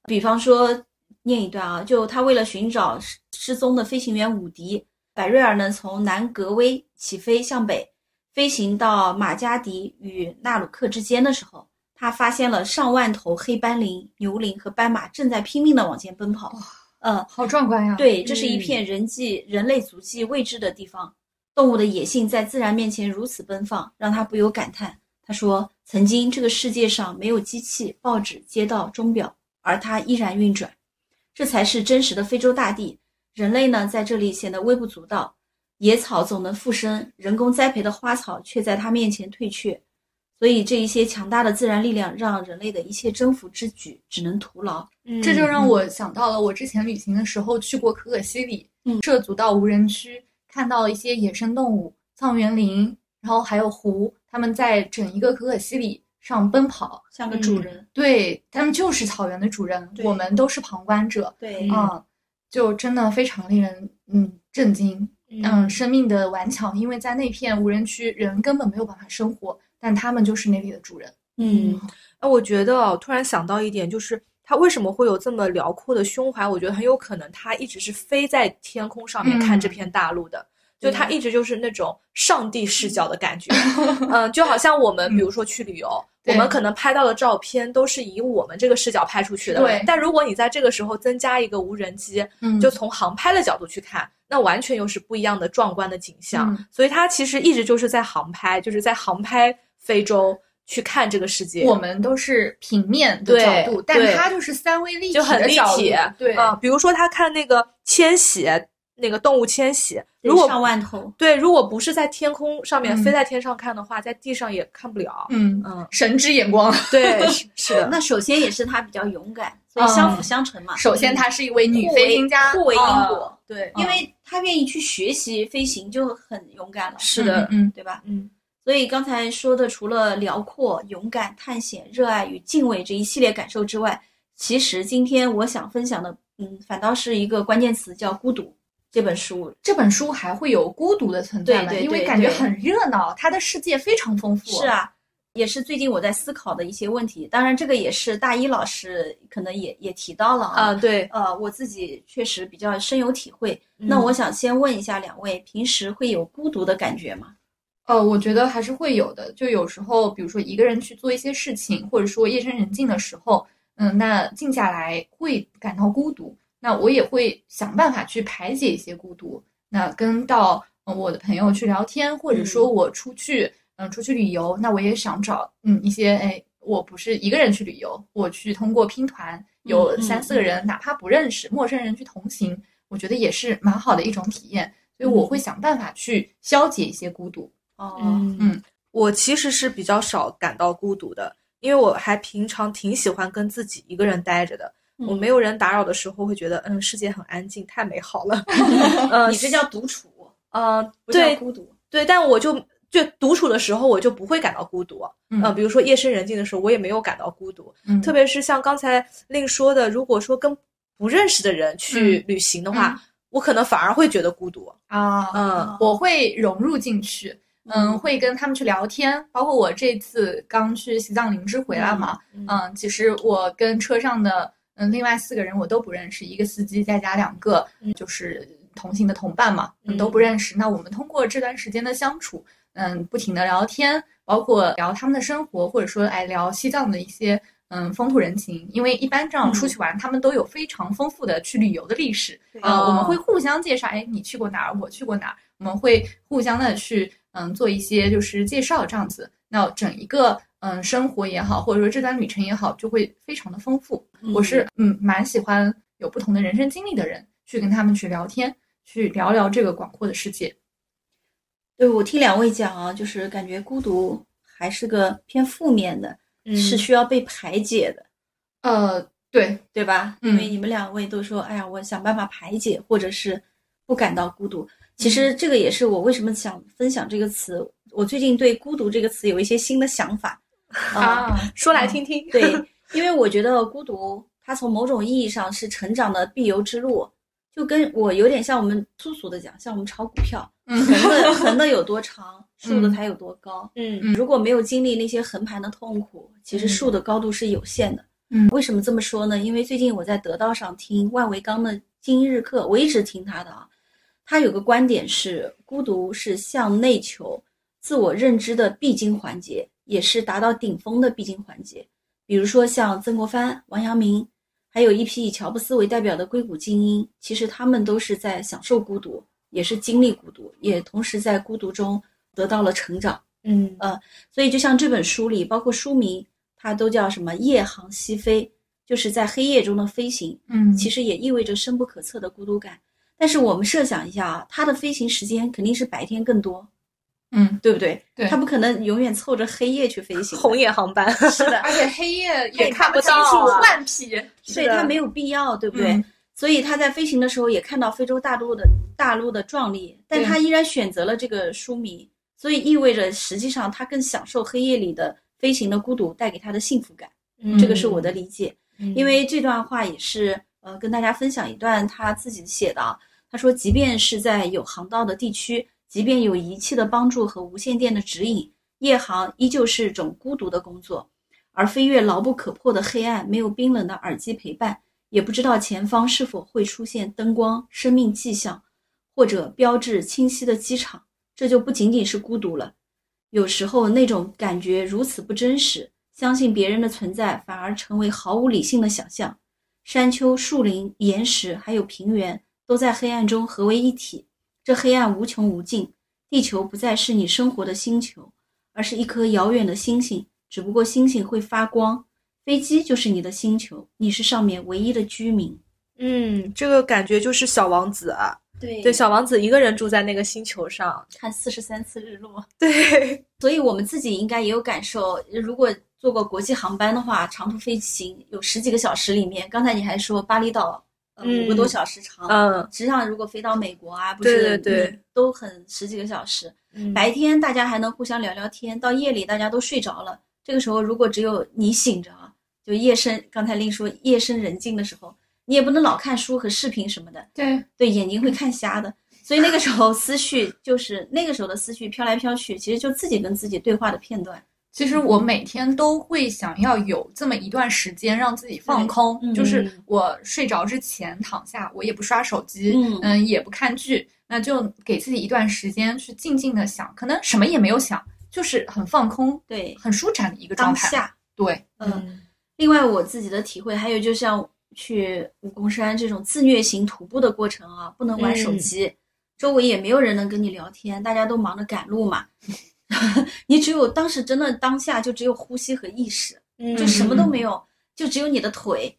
比方说念一段啊，就他为了寻找失失踪的飞行员伍迪，百瑞尔呢从南格威起飞向北，飞行到马加迪与纳鲁克之间的时候，他发现了上万头黑斑羚、牛羚和斑马正在拼命的往前奔跑。嗯，
好壮观呀！
对，这是一片人迹、人类足迹未知的地方，动物的野性在自然面前如此奔放，让他不由感叹。他说：“曾经这个世界上没有机器、报纸、街道、钟表，而它依然运转。这才是真实的非洲大地。人类呢，在这里显得微不足道。野草总能复生，人工栽培的花草却在他面前退却。”所以，这一些强大的自然力量让人类的一切征服之举只能徒劳。
这就让我想到了我之前旅行的时候去过可可西里，涉足到无人区，看到一些野生动物、藏原林，然后还有湖，他们在整一个可可西里上奔跑，
像个主人。
对他们就是草原的主人，我们都是旁观者。
对，
嗯，就真的非常令人嗯震惊。嗯，生命的顽强，因为在那片无人区，人根本没有办法生活。但他们就是那里的主人。
嗯，那我觉得突然想到一点，就是他为什么会有这么辽阔的胸怀？我觉得很有可能他一直是飞在天空上面看这片大陆的，就他一直就是那种上帝视角的感觉。嗯，就好像我们比如说去旅游，我们可能拍到的照片都是以我们这个视角拍出去的。
对。
但如果你在这个时候增加一个无人机，嗯就从航拍的角度去看，那完全又是不一样的壮观的景象。所以他其实一直就是在航拍，就是在航拍。非洲去看这个世界，
我们都是平面的角度，但他就是三维立体，
就很立体。
对
啊，比如说他看那个迁徙，那个动物迁徙，如果
上万头，
对，如果不是在天空上面飞在天上看的话，在地上也看不了。
嗯嗯，神之眼光，
对，是的。
那首先也是他比较勇敢，所以相辅相成嘛。
首先，她是一位女飞行家，
互为因果。
对，
因为她愿意去学习飞行，就很勇敢了。
是的，
嗯，
对吧？嗯。所以刚才说的，除了辽阔、勇敢、探险、热爱与敬畏这一系列感受之外，其实今天我想分享的，嗯，反倒是一个关键词，叫孤独。这本书，
这本书还会有孤独的存在吗？因为感觉很热闹，它的世界非常丰富。
是啊，也是最近我在思考的一些问题。当然，这个也是大一老师可能也也提到了啊。
对，
呃，我自己确实比较深有体会。那我想先问一下两位，平时会有孤独的感觉吗？
呃，我觉得还是会有的。就有时候，比如说一个人去做一些事情，或者说夜深人静的时候，嗯，那静下来会感到孤独。那我也会想办法去排解一些孤独。那跟到我的朋友去聊天，或者说我出去，嗯，出去旅游，那我也想找嗯一些，哎，我不是一个人去旅游，我去通过拼团，有三四个人，哪怕不认识陌生人去同行，我觉得也是蛮好的一种体验。所以我会想办法去消解一些孤独。
哦，
嗯，我其实是比较少感到孤独的，因为我还平常挺喜欢跟自己一个人待着的。我没有人打扰的时候，会觉得嗯，世界很安静，太美好了。
嗯，你这叫独处，
嗯，
不叫孤独。
对，但我就就独处的时候，我就不会感到孤独。嗯，比如说夜深人静的时候，我也没有感到孤独。嗯，特别是像刚才令说的，如果说跟不认识的人去旅行的话，我可能反而会觉得孤独
啊。嗯，我会融入进去。嗯，会跟他们去聊天，包括我这次刚去西藏林芝回来嘛，嗯，其实我跟车上的嗯另外四个人我都不认识，一个司机再加两个就是同行的同伴嘛，都不认识。那我们通过这段时间的相处，嗯，不停的聊天，包括聊他们的生活，或者说哎聊西藏的一些嗯风土人情，因为一般这样出去玩，他们都有非常丰富的去旅游的历史，呃，我们会互相介绍，哎，你去过哪儿，我去过哪儿，我们会互相的去。嗯，做一些就是介绍这样子，那整一个嗯生活也好，或者说这段旅程也好，就会非常的丰富。我是嗯蛮喜欢有不同的人生经历的人去跟他们去聊天，去聊聊这个广阔的世界。
对我听两位讲啊，就是感觉孤独还是个偏负面的，是需要被排解的。
呃，对，
对吧？
嗯
因为你们两位都说，哎呀，我想办法排解，或者是不感到孤独。其实这个也是我为什么想分享这个词。我最近对“孤独”这个词有一些新的想法 啊、
啊，
说来听听。
对，因为我觉得孤独，它从某种意义上是成长的必由之路，就跟我有点像我们粗俗的讲，像我们炒股票，
嗯
横的 横的有多长，竖的
嗯
才有多高。
嗯
嗯
如果没有经历那些横盘的痛苦，其实竖的高度是有限的。
嗯
为什么这么说呢？因为最近我在得道上听万维刚的今日课，我一直听他的啊。他有个观点是，孤独是向内求、自我认知的必经环节，也是达到顶峰的必经环节。比如说像曾国藩、王阳明，还有一批以乔布斯为代表的硅谷精英，其实他们都是在享受孤独，也是经历孤独，也同时在孤独中得到了成长。
嗯
所以就像这本书里，包括书名，它都叫什么“夜航西飞”，就是在黑夜中的飞行，
嗯，
其实也意味着深不可测的孤独感。但是我们设想一下啊，它的飞行时间肯定是白天更多，
嗯，
对不对？
对
它不可能永远凑着黑夜去飞行。
红眼航班。
是的，
而且黑夜也
也看不
清万匹，
所以它没有必要，对不对？
嗯
所以他在飞行的时候也看到非洲大陆的大陆的壮丽，但
对
他依然选择了这个书迷，所以意味着实际上他更享受黑夜里的飞行的孤独带给他的幸福感。
嗯
这个是我的理解。
嗯
因为这段话也是呃跟大家分享一段他自己写的啊。他说，即便是在有航道的地区，即便有仪器的帮助和无线电的指引，夜航依旧是种孤独的工作。而飞越牢不可破的黑暗，没有冰冷的耳机陪伴，也不知道前方是否会出现灯光、生命迹象，或者标志清晰的机场，这就不仅仅是孤独了。有时候那种感觉如此不真实，相信别人的存在反而成为毫无理性的想象。山丘、树林、岩石还有平原都在黑暗中合为一体，这黑暗无穷无尽。地球不再是你生活的星球，而是一颗遥远的星星，只不过星星会发光。飞机就是你的星球，你是上面唯一的居民。
嗯，这个感觉就是小王子啊。
对
对，小王子一个人住在那个星球上。
看四十三次日落。
对，
所以我们自己应该也有感受。如果坐过国际航班的话，长途飞行有十几个小时里面，刚才你还说巴厘岛，呃，
嗯
五个多小时长。
嗯
实际上，如果飞到美国啊，不是
对
都很十几个小时。
嗯
白天大家还能互相聊聊天，到夜里大家都睡着了。这个时候，如果只有你醒着啊，就夜深，刚才令说夜深人静的时候，你也不能老看书和视频什么的，
对，
对眼睛会看瞎的。所以那个时候思绪就是那个时候的思绪飘来飘去，其实就自己跟自己对话的片段。
其实我每天都会想要有这么一段时间让自己放空，
嗯
就是我睡着之前躺下，我也不刷手机，
嗯
也不看剧，那就给自己一段时间去静静的想，可能什么也没有想，就是很放空、
对，
很舒展的一个状态。
当下。
对，
嗯，另外我自己的体会还有，就像去武功山这种自虐型徒步的过程啊，不能玩手机，周围也没有人能跟你聊天，大家都忙着赶路嘛。你只有当时真的当下就只有呼吸和意识，
嗯
就什么都没有，就只有你的腿，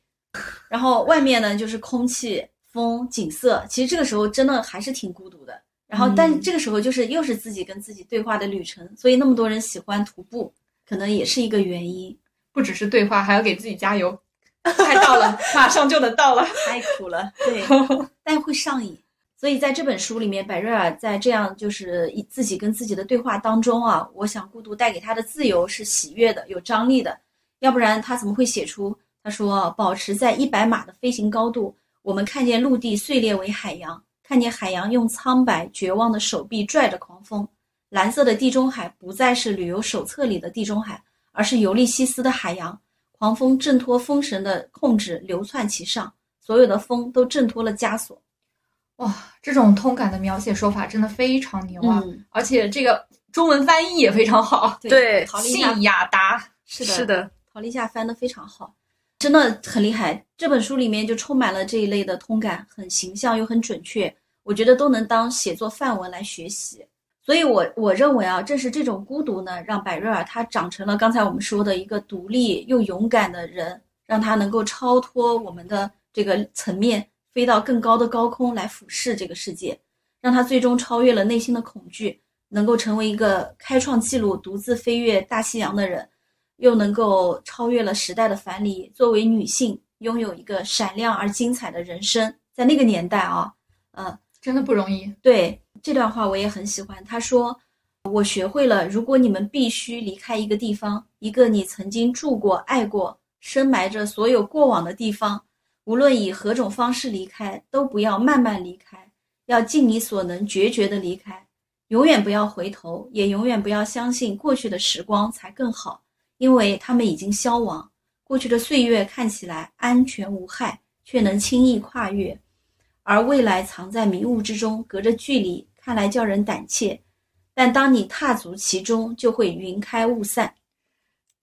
然后外面呢就是空气、风、景色。其实这个时候真的还是挺孤独的。然后，但这个时候就是又是自己跟自己对话的旅程，所以那么多人喜欢徒步，可能也是一个原因。
不只是对话，还要给自己加油。快到了，马上就能到了。
太苦了，对，但会上瘾。所以在这本书里面，百瑞尔在这样就是以自己跟自己的对话当中啊，我想孤独带给他的自由是喜悦的、有张力的，要不然他怎么会写出他说保持在一百码的飞行高度，我们看见陆地碎裂为海洋，看见海洋用苍白绝望的手臂拽着狂风，蓝色的地中海不再是旅游手册里的地中海，而是尤利西斯的海洋。狂风挣脱风绳的控制，流窜其上，所有的风都挣脱了枷锁。
哇，这种通感的描写手法真的非常牛啊！
嗯，
而且这个中文翻译也非常好，
对
陶丽夏
信雅达。
是的，
是，的，
陶立夏翻的非常好，真的很厉害。这本书里面就充满了这一类的通感，很形象又很准确，我觉得都能当写作范文来学习。所以我，我认为啊，正是这种孤独呢，让百瑞尔他长成了刚才我们说的一个独立又勇敢的人，让他能够超脱我们的这个层面，飞到更高的高空来俯视这个世界，让他最终超越了内心的恐惧，能够成为一个开创纪录、独自飞越大西洋的人，又能够超越了时代的樊篱，作为女性拥有一个闪亮而精彩的人生。在那个年代啊，嗯，
真的不容易。
对这段话我也很喜欢。他说：“我学会了，如果你们必须离开一个地方，一个你曾经住过、爱过、深埋着所有过往的地方，无论以何种方式离开，都不要慢慢离开，要尽你所能决绝的离开。永远不要回头，也永远不要相信过去的时光才更好，因为他们已经消亡。过去的岁月看起来安全无害，却能轻易跨越。”而未来藏在迷雾之中，隔着距离，看来叫人胆怯。但当你踏足其中，就会云开雾散。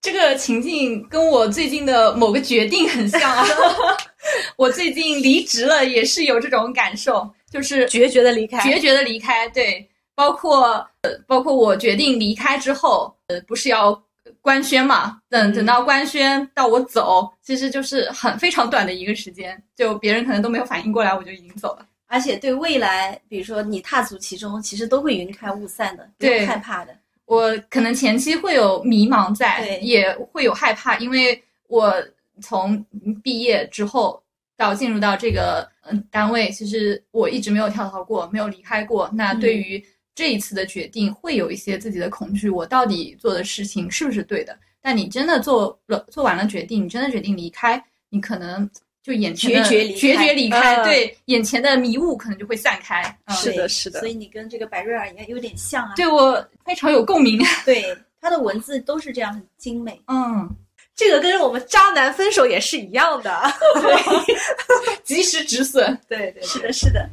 这个情境跟我最近的某个决定很像啊！我最近离职了，也是有这种感受，就是
决绝的离开，
决绝的离开。对，包括呃，包括我决定离开之后，呃，不是要。官宣嘛，等等到官宣到我走，其实就是很非常短的一个时间，就别人可能都没有反应过来，我就已经走了。
而且对未来，比如说你踏足其中，其实都会云开雾散的，对，害怕的。
我可能前期会有迷茫在，也会有害怕，因为我从毕业之后到进入到这个嗯单位，其实我一直没有跳槽过，没有离开过。那对于这一次的决定会有一些自己的恐惧，我到底做的事情是不是对的？但你真的做了做完了决定，你真的决定离开，你可能就眼前
决绝
决绝离开，对眼前的迷雾可能就会散开。
是的，是的。
所以你跟这个白瑞尔也有点像啊，
对我非常有共鸣。
对他的文字都是这样很精美。
嗯，
这个跟我们渣男分手也是一样的，
对，及时止损。
对对，
是的，是的。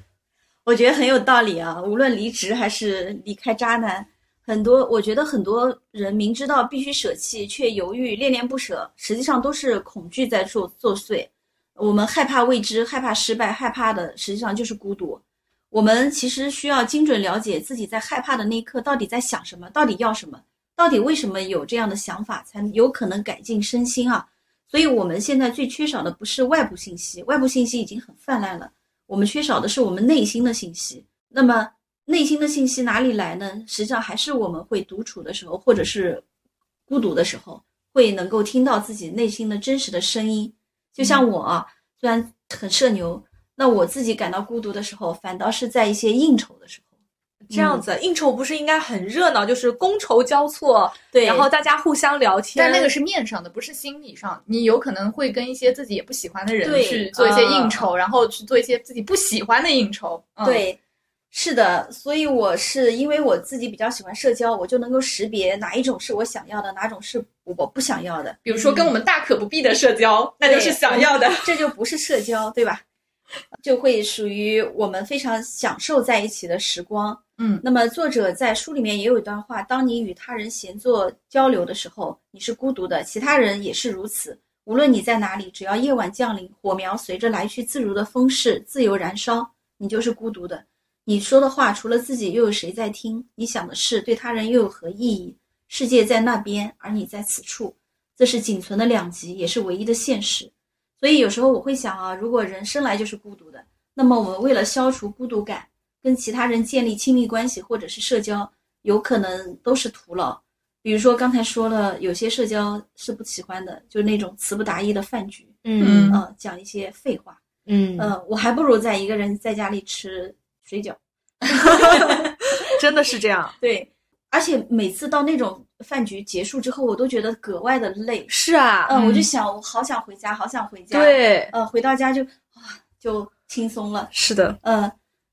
我觉得很有道理啊！无论离职还是离开渣男，很多我觉得很多人明知道必须舍弃，却犹豫恋恋不舍，实际上都是恐惧在作作祟。我们害怕未知，害怕失败，害怕的实际上就是孤独。我们其实需要精准了解自己在害怕的那一刻到底在想什么，到底要什么，到底为什么有这样的想法，才有可能改进身心啊！所以我们现在最缺少的不是外部信息，外部信息已经很泛滥了。我们缺少的是我们内心的信息。那么，内心的信息哪里来呢？实际上还是我们会独处的时候，或者是孤独的时候，会能够听到自己内心的真实的声音。就像我啊，虽然很社牛，那我自己感到孤独的时候，反倒是在一些应酬的时候。
这样子，应酬不是应该很热闹，就是觥筹交错，
对，
然后大家互相聊天。
但那个是面上的，不是心理上。你有可能会跟一些自己也不喜欢的人去做一些应酬，然后去做一些自己不喜欢的应酬。
对，是的。所以我是因为我自己比较喜欢社交，我就能够识别哪一种是我想要的，哪种是我不想要的。
比如说跟我们大可不必的社交，那就是想要的，
这就不是社交，对吧？就会属于我们非常享受在一起的时光。
嗯，
那么作者在书里面也有一段话：当你与他人闲坐交流的时候，你是孤独的，其他人也是如此。无论你在哪里，只要夜晚降临，火苗随着来去自如的风势自由燃烧，你就是孤独的。你说的话除了自己，又有谁在听？你想的事对他人又有何意义？世界在那边，而你在此处，这是仅存的两极，也是唯一的现实。所以有时候我会想啊，如果人生来就是孤独的，那么我们为了消除孤独感。跟其他人建立亲密关系或者是社交，有可能都是徒劳。比如说刚才说了，有些社交是不喜欢的，就那种词不达意的饭局，
嗯
嗯，讲一些废话，
嗯
嗯，我还不如在一个人在家里吃水饺，
真的是这样。
对，而且每次到那种饭局结束之后，我都觉得格外的累。
是啊，
嗯，我就想，我好想回家，好想回家。
对，
呃，回到家就啊，就轻松了。
是的，
嗯。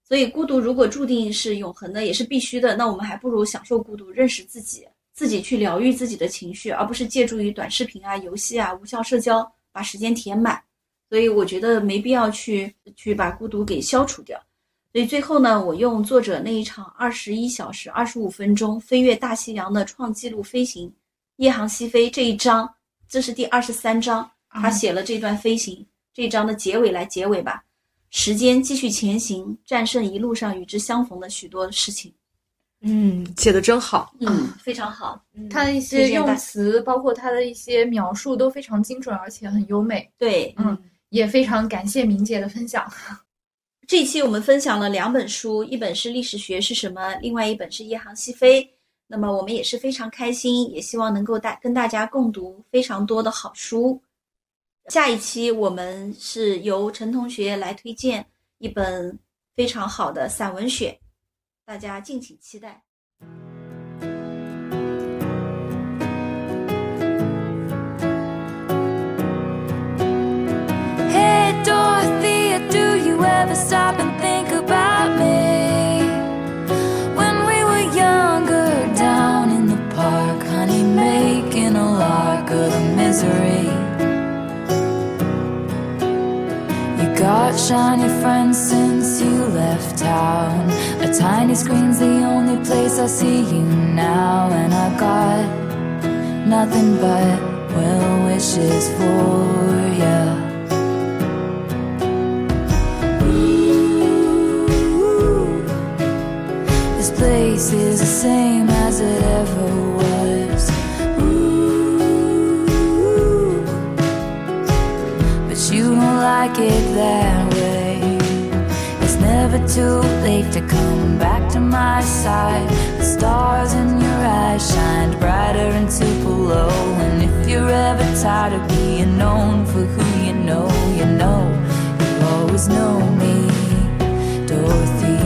所以，孤独如果注定是永恒的，也是必须的，那我们还不如享受孤独，认识自己，自己去疗愈自己的情绪，而不是借助于短视频啊、游戏啊、无效社交把时间填满。所以，我觉得没必要去去把孤独给消除掉。所以，最后呢，我用作者那一场二十一小时二十五分钟飞越大西洋的创纪录飞行——夜航西飞这一章，这是第二十三章，他写了这段飞行这一章的结尾来结尾吧。时间继续前行，战胜一路上与之相逢的许多事情。
嗯，写的真好，
嗯，非常好。
他的一些用词，包括他的一些描述都非常精准，而且很优美。
对，
嗯，也非常感谢明姐的分享。
这期我们分享了两本书，一本是《历史学是什么》，另外一本是《夜航西飞》。那么我们也是非常开心，也希望能够大跟大家共读非常多的好书。下一期我们是由陈同学来推荐一本非常好的散文选，大家敬请期待。
Got shiny friends since you left town. A tiny screen's the only place I see you now, and I got nothing but well wishes for you. This place is the same as it ever was. Like it that way. It's never too late to come back to my side. The stars in your eyes shined brighter and super low. And if you're ever tired of being known for who you know, you know, you always know me, Dorothea.